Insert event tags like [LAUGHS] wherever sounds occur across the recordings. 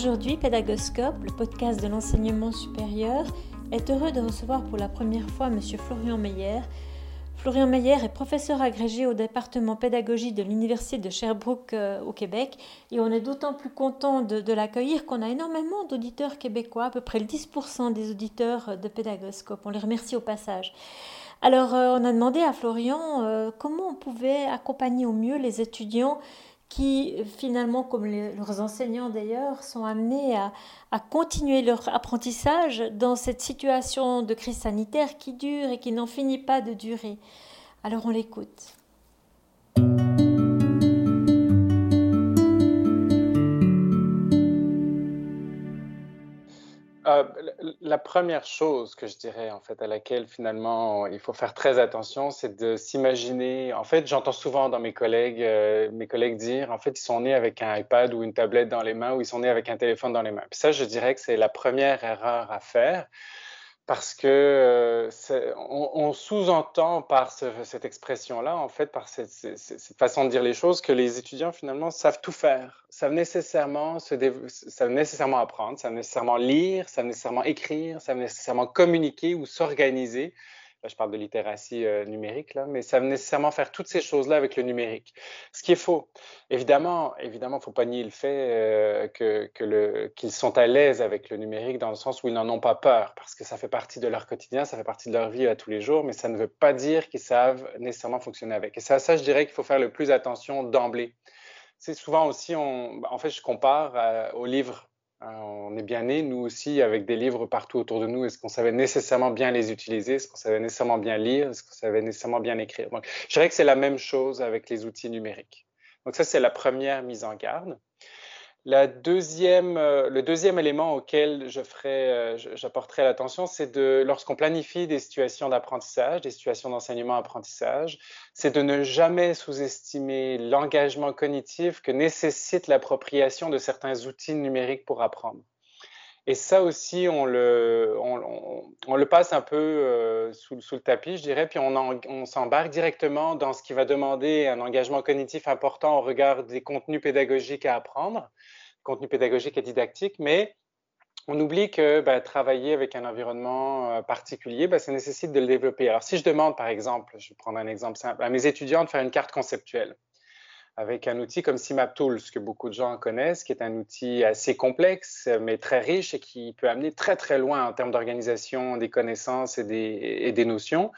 Aujourd'hui, Pédagoscope, le podcast de l'enseignement supérieur, est heureux de recevoir pour la première fois M. Florian Meyer. Florian Meyer est professeur agrégé au département pédagogie de l'Université de Sherbrooke euh, au Québec et on est d'autant plus content de, l'accueillir qu'on a énormément d'auditeurs québécois, à peu près le 10% des auditeurs de Pédagoscope. On les remercie au passage. Alors, euh, on a demandé à Florian euh, comment on pouvait accompagner au mieux les étudiants qui finalement, comme leurs enseignants d'ailleurs, sont amenés à, à, continuer leur apprentissage dans cette situation de crise sanitaire qui dure et qui n'en finit pas de durer. Alors on l'écoute. Euh, la première chose que je dirais, en fait, à laquelle finalement il faut faire très attention, c'est de s'imaginer. En fait, j'entends souvent dans mes collègues, euh, mes collègues dire, en fait, ils sont nés avec un iPad ou une tablette dans les mains ou ils sont nés avec un téléphone dans les mains. Ça, je dirais que c'est la première erreur à faire parce que euh, on, sous-entend par cette expression-là, en fait, par cette, façon de dire les choses, que les étudiants finalement savent tout faire, savent nécessairement, se savent nécessairement apprendre, savent nécessairement lire, savent nécessairement écrire, savent nécessairement communiquer ou s'organiser Là, je parle de littératie euh, numérique, là, mais ça veut nécessairement faire toutes ces choses-là avec le numérique. Ce qui est faux. Évidemment, évidemment, il ne faut pas nier le fait euh, que, qu'ils sont à l'aise avec le numérique dans le sens où ils n'en ont pas peur, parce que ça fait partie de leur quotidien, ça fait partie de leur vie à tous les jours, mais ça ne veut pas dire qu'ils savent nécessairement fonctionner avec. Et ça, ça je dirais qu'il faut faire le plus attention d'emblée. C'est souvent aussi, en fait, je compare euh, aux livres on est bien né, nous aussi, avec des livres partout autour de nous. Est-ce qu'on savait nécessairement bien les utiliser? Est-ce qu'on savait nécessairement bien lire? Est-ce qu'on savait nécessairement bien écrire? je dirais que c'est la même chose avec les outils numériques. Donc, ça, c'est la première mise en garde. La deuxième, euh, le deuxième élément auquel je ferai, euh, j'apporterai l'attention, c'est de, lorsqu'on planifie des situations d'apprentissage, des situations d'enseignement-apprentissage, c'est de ne jamais sous-estimer l'engagement cognitif que nécessite l'appropriation de certains outils numériques pour apprendre. Et ça aussi, on le, passe un peu euh, sous, le tapis, je dirais, puis on, s'embarque directement dans ce qui va demander un engagement cognitif important au regard des contenus pédagogiques à apprendre, contenus pédagogiques et didactiques, mais on oublie que ben, travailler avec un environnement euh, particulier, ben, ça nécessite de le développer. Alors, si je demande, par exemple, je vais prendre un exemple simple, à mes étudiants de faire une carte conceptuelle, avec un outil comme ce que beaucoup de gens connaissent, qui est un outil assez complexe, mais très riche et qui peut amener très, très loin en termes d'organisation des connaissances et des, notions.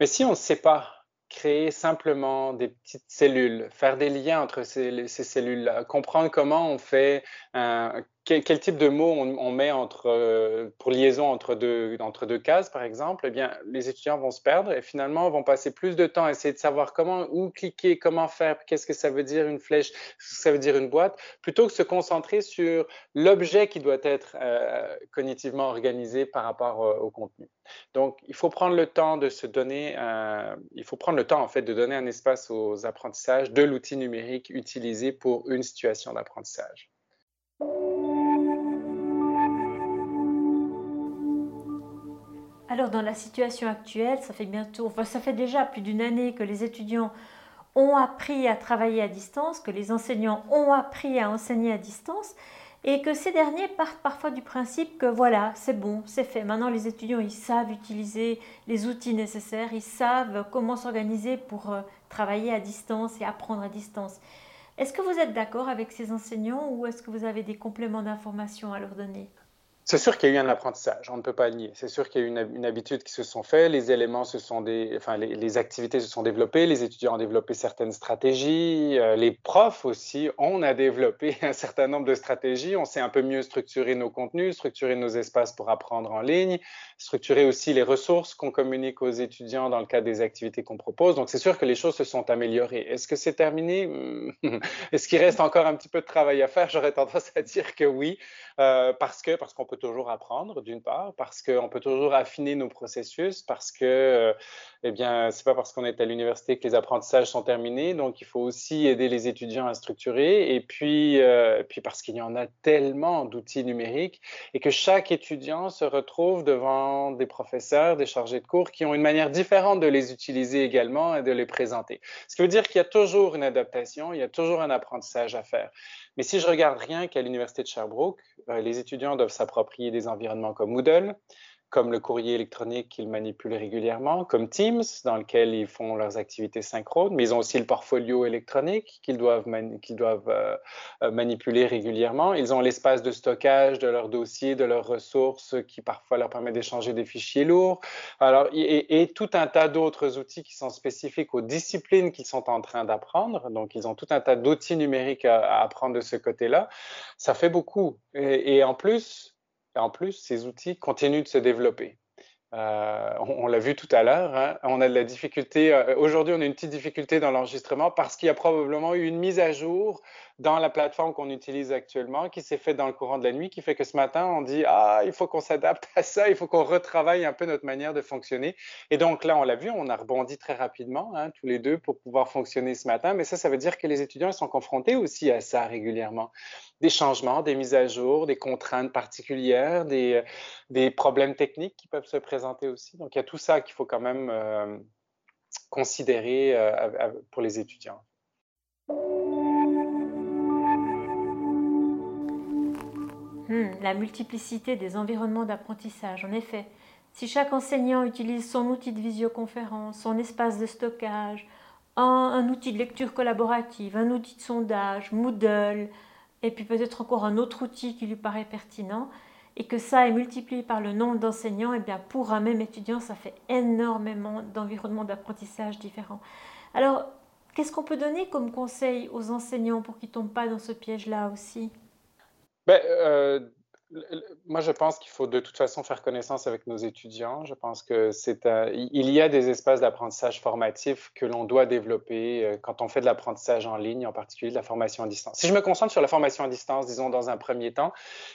Mais si on ne sait pas créer simplement des petites cellules, faire des liens entre ces, ces cellules-là, comprendre comment on fait un, quel, type de mots on, met euh, pour liaison entre deux, entre deux cases, par exemple, eh bien, les étudiants vont se perdre et finalement vont passer plus de temps à essayer de savoir comment, où cliquer, comment faire, qu'est-ce que ça veut dire une flèche, ce que ça veut dire une boîte, plutôt que se concentrer sur l'objet qui doit être euh, cognitivement organisé par rapport euh, au contenu. Donc, il faut prendre le temps de se donner, il faut prendre le temps en fait de donner un espace aux apprentissages de l'outil numérique utilisé pour une situation d'apprentissage. Alors dans la situation actuelle, ça fait déjà plus d'une année que les étudiants ont appris à travailler à distance, que les enseignants ont appris à enseigner à distance et que ces derniers partent parfois du principe que voilà, c'est bon, c'est fait. Maintenant les étudiants, ils savent utiliser les outils nécessaires, ils savent comment s'organiser pour euh, travailler à distance et apprendre à distance. Est-ce que vous êtes d'accord avec ces enseignants ou est-ce que vous avez des compléments d'information à leur donner? C'est sûr qu'il y a eu un apprentissage, on ne peut pas le nier. C'est sûr qu'il y a eu une, habitude qui se sont faits, les éléments se sont des, enfin les, activités se sont développées, les étudiants ont développé certaines stratégies, euh, les profs aussi, on a développé [LAUGHS] un certain nombre de stratégies, on s'est un peu mieux structuré nos contenus, structuré nos espaces pour apprendre en ligne, structuré aussi les ressources qu'on communique aux étudiants dans le cadre des activités qu'on propose. Donc c'est sûr que les choses se sont améliorées. Est-ce que c'est terminé? [LAUGHS] Est-ce qu'il reste encore un petit peu de travail à faire? J'aurais tendance à dire que oui, euh, parce que parce qu'on peut toujours apprendre, d'une part, parce qu'on peut toujours affiner nos processus, parce que, euh, eh bien, c'est pas parce qu'on est à l'université que les apprentissages sont terminés, donc il faut aussi aider les étudiants à structurer, et puis, euh, puis parce qu'il y en a tellement d'outils numériques, et que chaque étudiant se retrouve devant des professeurs, des chargés de cours qui ont une manière différente de les utiliser également et de les présenter. Ce qui veut dire qu'il y a toujours une adaptation, il y a toujours un apprentissage à faire. Mais si je regarde rien qu'à l'Université de Sherbrooke, euh, les étudiants doivent s'approprier des environnements comme Moodle, comme le courrier électronique qu'ils manipulent régulièrement, comme Teams, dans lequel ils font leurs activités synchrones, mais ils ont aussi le portfolio électronique qu'ils doivent, euh, euh, manipuler régulièrement. Ils ont l'espace de stockage de leurs dossiers, de leurs ressources, qui parfois leur permet d'échanger des fichiers lourds. Alors, et, tout un tas d'autres outils qui sont spécifiques aux disciplines qu'ils sont en train d'apprendre. Donc, ils ont tout un tas d'outils numériques à, apprendre de ce côté-là. Ça fait beaucoup. et en plus, en plus, ces outils continuent de se développer. Euh, on, l'a vu tout à l'heure, hein, on a de la difficulté. Euh, aujourd'hui, on a une petite difficulté dans l'enregistrement parce qu'il y a probablement eu une mise à jour dans la plateforme qu'on utilise actuellement qui s'est faite dans le courant de la nuit, qui fait que ce matin, on dit Ah, il faut qu'on s'adapte à ça, il faut qu'on retravaille un peu notre manière de fonctionner. Et donc là, on l'a vu, on a rebondi très rapidement, hein, tous les deux, pour pouvoir fonctionner ce matin. Mais ça, ça veut dire que les étudiants sont confrontés aussi à ça régulièrement. Des changements, des mises à jour, des contraintes particulières, des, des problèmes techniques qui peuvent se présenter aussi. Donc il y a tout ça qu'il faut quand même euh, considérer euh, pour les étudiants. Hmm, la multiplicité des environnements d'apprentissage, en effet. Si chaque enseignant utilise son outil de visioconférence, son espace de stockage, un, outil de lecture collaborative, un outil de sondage, Moodle, et puis peut-être encore un autre outil qui lui paraît pertinent, et que ça est multiplié par le nombre d'enseignants, eh bien pour un même étudiant, ça fait énormément d'environnements d'apprentissage différents. Alors, qu'est-ce qu'on peut donner comme conseil aux enseignants pour qu'ils ne tombent pas dans ce piège-là aussi? Ben, euh, moi, je pense qu'il faut de toute façon faire connaissance avec nos étudiants. Je pense que c'est il y a des espaces d'apprentissage formatif que l'on doit développer euh, quand on fait de l'apprentissage en ligne, en particulier de la formation à distance. Si je me concentre sur la formation à distance, disons dans un premier temps,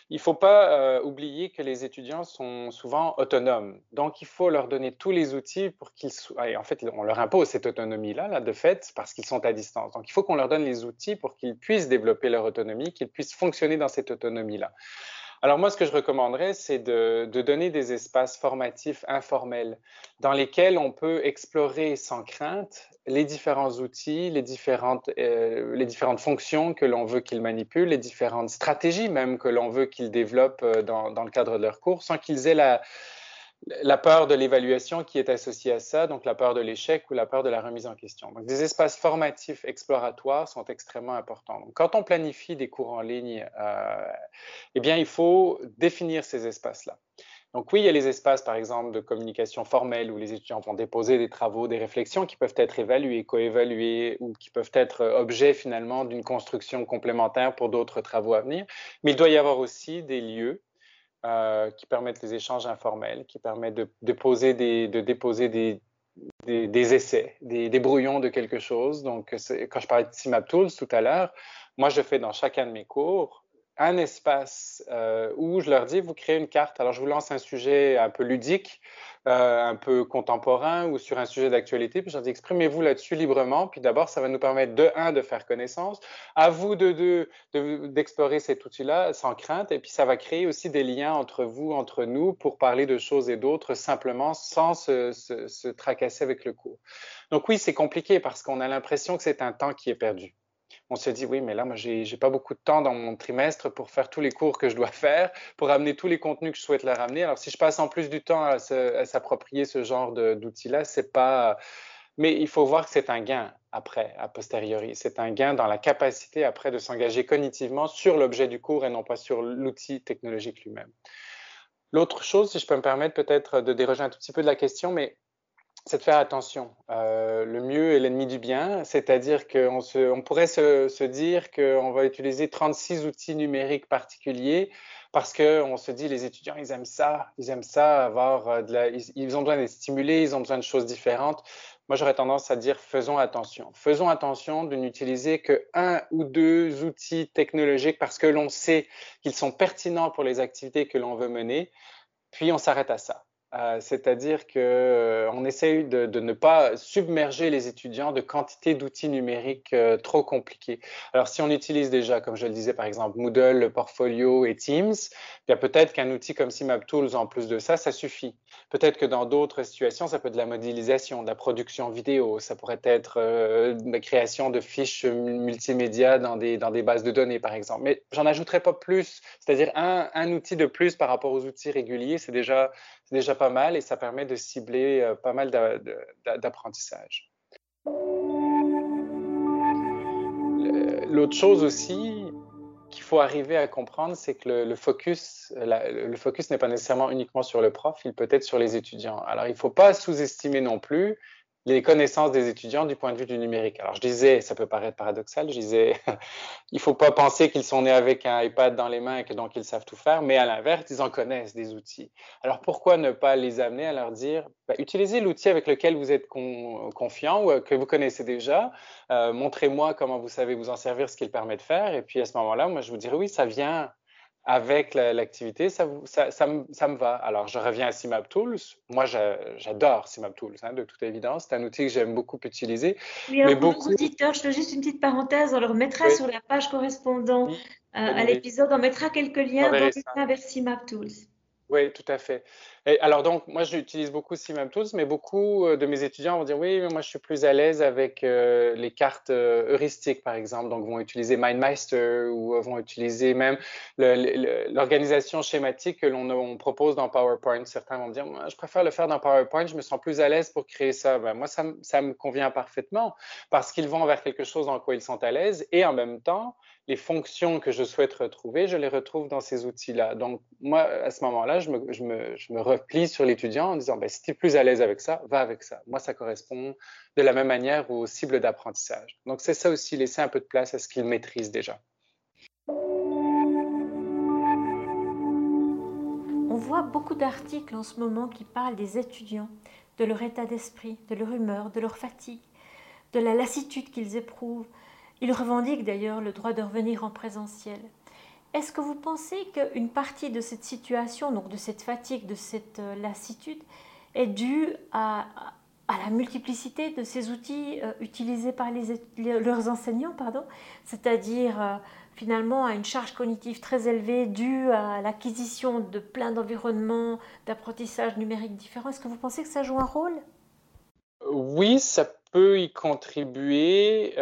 il ne faut pas euh, oublier que les étudiants sont souvent autonomes. Donc, il faut leur donner tous les outils pour qu'ils soient. en fait, on leur impose cette autonomie-là, là, de fait, parce qu'ils sont à distance. Donc, il faut qu'on leur donne les outils pour qu'ils puissent développer leur autonomie, qu'ils puissent fonctionner dans cette autonomie-là. Alors moi, ce que je recommanderais, c'est de, donner des espaces formatifs informels dans lesquels on peut explorer sans crainte les différents outils, les différentes, euh, les différentes fonctions que l'on veut qu'ils manipulent, les différentes stratégies même que l'on veut qu'ils développent euh, dans, dans, le cadre de leur cours, sans qu'ils aient la, la peur de l'évaluation qui est associée à ça, donc la peur de l'échec ou la peur de la remise en question. Donc, des espaces formatifs exploratoires sont extrêmement importants. Quand on planifie des cours en ligne, euh, eh bien, il faut définir ces espaces-là. Donc oui, il y a les espaces, par exemple, de communication formelle où les étudiants vont déposer des travaux, des réflexions qui peuvent être évaluées, coévaluées ou qui peuvent être objets finalement d'une construction complémentaire pour d'autres travaux à venir. Mais il doit y avoir aussi des lieux euh, qui permettent les échanges informels, qui permettent de, déposer des, de déposer des, des, essais, des, des, brouillons de quelque chose. Donc, quand je parlais de CIMAP Tools tout à l'heure, moi, je fais dans chacun de mes cours un espace euh, où je leur dis, vous créez une carte. Alors, je vous lance un sujet un peu ludique euh, un peu contemporain ou sur un sujet d'actualité. Puis je dis exprimez-vous là-dessus librement. Puis d'abord, ça va nous permettre de un de faire connaissance, à vous de deux d'explorer cet outil-là sans crainte. Et puis ça va créer aussi des liens entre vous, entre nous, pour parler de choses et d'autres simplement sans se, se tracasser avec le cours. Donc oui, c'est compliqué parce qu'on a l'impression que c'est un temps qui est perdu on se dit, oui, mais là, moi, j'ai n'ai pas beaucoup de temps dans mon trimestre pour faire tous les cours que je dois [LAUGHS] faire, pour amener tous les contenus que je souhaite leur ramener. Alors, si je passe en plus du temps à, s'approprier ce genre d'outils-là, c'est pas. Mais il faut voir que c'est un gain après, a posteriori. C'est un gain dans la capacité après de s'engager cognitivement sur l'objet du cours et non pas sur l'outil technologique lui-même. L'autre chose, si je peux me permettre peut-être de déroger un tout petit peu de la question, mais c'est de faire attention. Euh, le mieux est l'ennemi du bien, c'est-à-dire qu'on on pourrait se, dire qu'on va utiliser 36 outils numériques particuliers parce qu'on se dit les étudiants, ils aiment ça, ils aiment ça, avoir euh, la, ils, ont besoin d'être stimulés, ils ont besoin de choses différentes. Moi, j'aurais tendance à dire faisons attention. Faisons attention de n'utiliser que un ou deux outils technologiques parce que l'on sait qu'ils sont pertinents pour les activités que l'on veut mener, puis on s'arrête à ça Euh, c'est-à-dire qu'on euh, essaye de, ne pas submerger les étudiants de quantité d'outils numériques euh, trop compliqués. Alors, si on utilise déjà, comme je le disais, par exemple, Moodle, Portfolio et Teams, bien peut-être qu'un outil comme Tools en plus de ça, ça suffit. Peut-être que dans d'autres situations, ça peut être de la modélisation, de la production vidéo, ça pourrait être la création de fiches multimédia dans des, bases de données, par exemple. Mais j'en ajouterai pas plus, c'est-à-dire un outil de plus par rapport aux outils réguliers, c'est déjà déjà pas mal et ça permet de cibler euh, pas mal d'apprentissage. L'autre chose aussi qu'il faut arriver à comprendre, c'est que le, focus, le focus n'est pas nécessairement uniquement sur le prof, il peut être sur les étudiants. Alors, il ne faut pas sous-estimer non plus les connaissances des étudiants du point de vue du numérique. Alors, je disais, ça peut paraître paradoxal, je disais, [LAUGHS] il faut pas penser qu'ils sont nés avec un iPad dans les mains et que donc ils savent tout faire, mais à l'inverse, ils en connaissent des outils. Alors, pourquoi ne pas les amener à leur dire, bah, utilisez l'outil avec lequel vous êtes confiant ou euh, que vous connaissez déjà, euh, montrez-moi comment vous savez vous en servir, ce qu'il permet de faire, et puis à ce moment-là, moi, je vous dirais, oui, ça vient avec l'activité, ça, ça, ça, me, va. Alors, je reviens à CIMAP Tools. Moi, j'adore CIMAP Tools, hein, de toute évidence. C'est un outil que j'aime beaucoup utiliser. Oui, mais beaucoup... nos auditeurs, je fais juste une petite parenthèse. On le remettra sur la page correspondant euh, à l'épisode. On mettra quelques liens vers CIMAP Tools. Oui, tout à fait. Alors donc, moi, j'utilise beaucoup Tools, mais beaucoup euh, de mes étudiants vont dire oui, mais moi, je suis plus à l'aise avec euh, les cartes euh, heuristiques, par exemple. Donc, vont utiliser MindMeister ou vont utiliser même l'organisation schématique que l'on propose dans PowerPoint. Certains vont me dire, moi, je préfère le faire dans PowerPoint, je me sens plus à l'aise pour créer ça. Ben, moi, ça, me convient parfaitement parce qu'ils vont vers quelque chose dans quoi ils sont à l'aise et en même temps, les fonctions que je souhaite retrouver, je les retrouve dans ces outils-là. Donc, moi, à ce moment-là, je me, je, je me, replie sur l'étudiant en disant, ben, si tu es plus à l'aise avec ça, va avec ça. Moi, ça correspond de la même manière aux cibles d'apprentissage. Donc, c'est ça aussi, laisser un peu de place à ce qu'ils maîtrisent déjà. On voit beaucoup d'articles en ce moment qui parlent des étudiants, de leur état d'esprit, de leur humeur, de leur fatigue, de la lassitude qu'ils éprouvent, il revendique d'ailleurs le droit de revenir en présentiel. Est-ce que vous pensez qu'une partie de cette situation, donc de cette fatigue, de cette euh, lassitude, est due à, la multiplicité de ces outils euh, utilisés par leurs enseignants, c'est-à-dire euh, finalement à une charge cognitive très élevée due à l'acquisition de plein d'environnements d'apprentissage numérique différents? Est-ce que vous pensez que ça joue un rôle? Oui, ça peut y contribuer.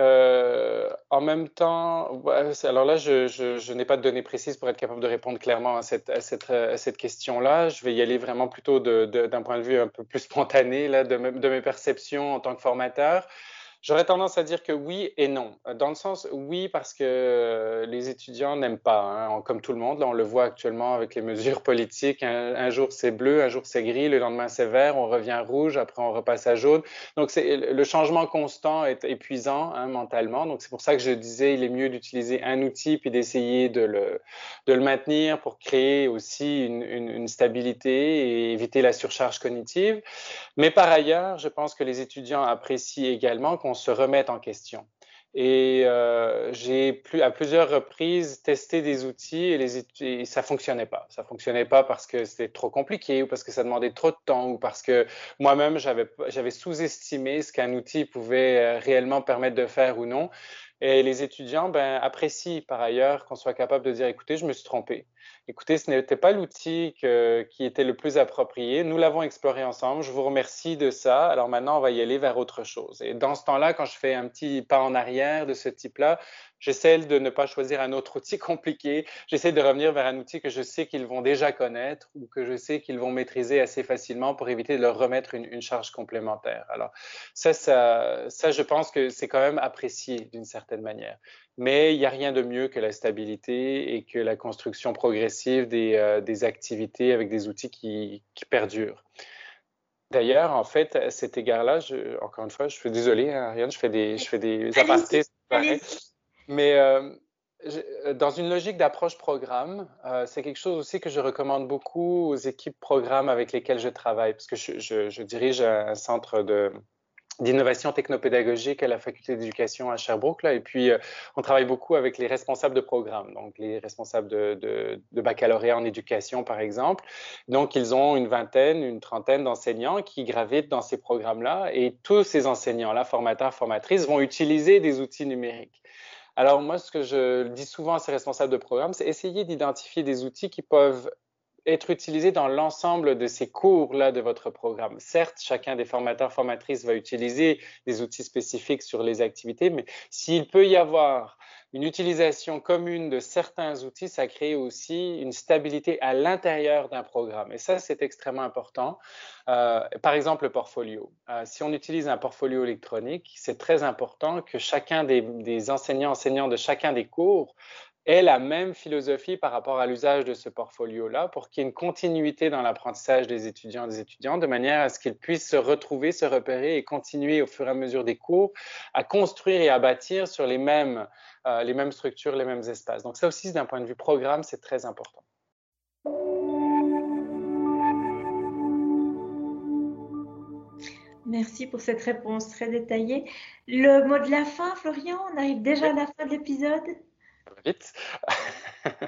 En même temps, alors là, je, n'ai pas de données précises pour être capable de répondre clairement à cette, cette question-là. Je vais y aller vraiment plutôt d'un point de vue un peu plus spontané là, de mes perceptions en tant que formateur. J'aurais tendance à dire que oui et non. Dans le sens, oui, parce que les étudiants n'aiment pas, hein, comme tout le monde. On le voit actuellement avec les [LAUGHS] mesures politiques. Un, jour, c'est bleu, un jour, c'est gris, le lendemain, c'est vert, on revient rouge, après, on repasse à jaune. Donc, le changement constant est épuisant hein, mentalement. Donc, c'est pour ça que je disais, il est mieux d'utiliser un outil puis d'essayer de le, maintenir pour créer aussi une, une, une stabilité et éviter la surcharge cognitive. Mais par ailleurs, je pense que les étudiants apprécient également qu'on se remette en question. Et euh, j'ai à plusieurs reprises testé des outils et, les, ça fonctionnait pas. Ça fonctionnait pas parce que c'était trop compliqué ou parce que ça demandait trop de temps ou parce que moi-même j'avais sous-estimé ce qu'un outil pouvait euh, réellement permettre de faire ou non. Et les étudiants ben, apprécient par ailleurs qu'on soit capable de dire écoutez, je me suis trompé écoutez, ce n'était pas l'outil qui était le plus approprié. Nous l'avons exploré ensemble. Je vous remercie de ça. Alors maintenant, on va y aller vers autre chose. Et dans ce temps-là, quand je fais un petit pas en arrière de ce type-là, j'essaie de ne pas choisir un autre outil [LAUGHS] compliqué. J'essaie de revenir vers un outil que je sais qu'ils vont déjà connaître ou que je sais qu'ils vont maîtriser assez facilement pour éviter de leur remettre une, charge complémentaire. Alors ça, ça, ça, je pense que c'est quand même apprécié d'une certaine manière. Mais il n'y a rien de mieux que la stabilité et que la construction progressive des, euh, des activités avec des outils qui, qui perdurent. D'ailleurs, en fait, à cet égard-là, encore une fois, je suis désolé, hein, Ariane, je fais des, je fais des apartés, mais euh, euh, dans une logique d'approche programme, c'est quelque chose aussi que je recommande beaucoup aux équipes programmes avec lesquelles je travaille, parce que je, dirige un centre d'innovation technopédagogique à la faculté d'éducation à Sherbrooke. Et puis, euh, on travaille beaucoup avec les responsables de programme, donc les responsables de, baccalauréat en éducation, par exemple. Donc, ils ont une vingtaine, une trentaine d'enseignants qui gravitent dans ces programmes-là. Et tous ces enseignants-là, formateurs, formatrices, vont utiliser des outils numériques. Alors, moi, ce que je dis souvent à ces responsables de programme, c'est essayer d'identifier des outils qui peuvent être utilisé dans l'ensemble de ces cours-là de votre programme. Certes, chacun des formateurs, formatrices va utiliser des outils spécifiques sur les activités, mais s'il peut y avoir une utilisation commune de certains outils, ça crée aussi une stabilité à l'intérieur d'un programme. Et ça, c'est extrêmement important. Euh, par exemple, le portfolio. Euh, si on utilise un portfolio électronique, c'est très important que chacun des, des enseignants, enseignants de chacun des cours ait la même philosophie par rapport à l'usage de ce portfolio-là pour qu'il y ait une continuité dans l'apprentissage des étudiants et des étudiantes de manière à ce qu'ils puissent se retrouver, se repérer et continuer au fur et à mesure des cours à construire et à bâtir sur les mêmes, euh, les mêmes structures, les mêmes espaces. Donc ça aussi, d'un point de vue programme, c'est très important. Merci pour cette réponse très détaillée. Le mot de la fin, Florian, on arrive déjà à la fin de l'épisode? Vite. [LAUGHS]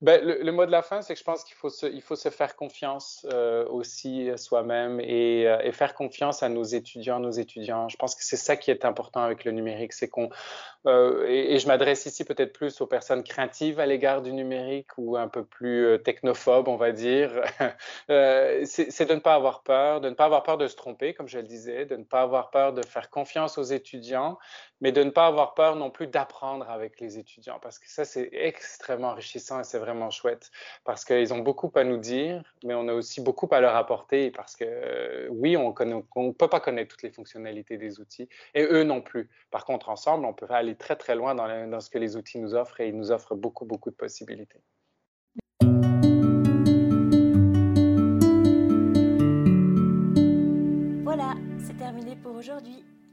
ben, le, mot de la fin, c'est que je pense qu'il faut se, faut se faire confiance euh, aussi soi-même et, euh, et, faire confiance à nos étudiants, nos étudiants. Je pense que c'est ça qui est important avec le numérique, c'est qu'on euh, et, je m'adresse ici peut-être plus aux personnes craintives à l'égard du numérique ou un peu plus technophobes, on va dire. [LAUGHS] c'est de ne pas avoir peur, de ne pas avoir peur de se tromper, comme je le disais, de ne pas avoir peur de faire confiance aux étudiants, mais de ne pas avoir peur non plus d'apprendre avec les étudiants, parce que ça, c'est extrêmement enrichissant et c'est vraiment chouette, parce qu'ils ont beaucoup à nous dire, mais on a aussi beaucoup à leur apporter, parce que euh, oui, on ne peut pas connaître toutes les fonctionnalités des outils, et eux non plus. Par contre, ensemble, on peut aller très, très loin dans, dans ce que les outils nous offrent, et ils nous offrent beaucoup, beaucoup de possibilités. Voilà, c'est terminé pour aujourd'hui.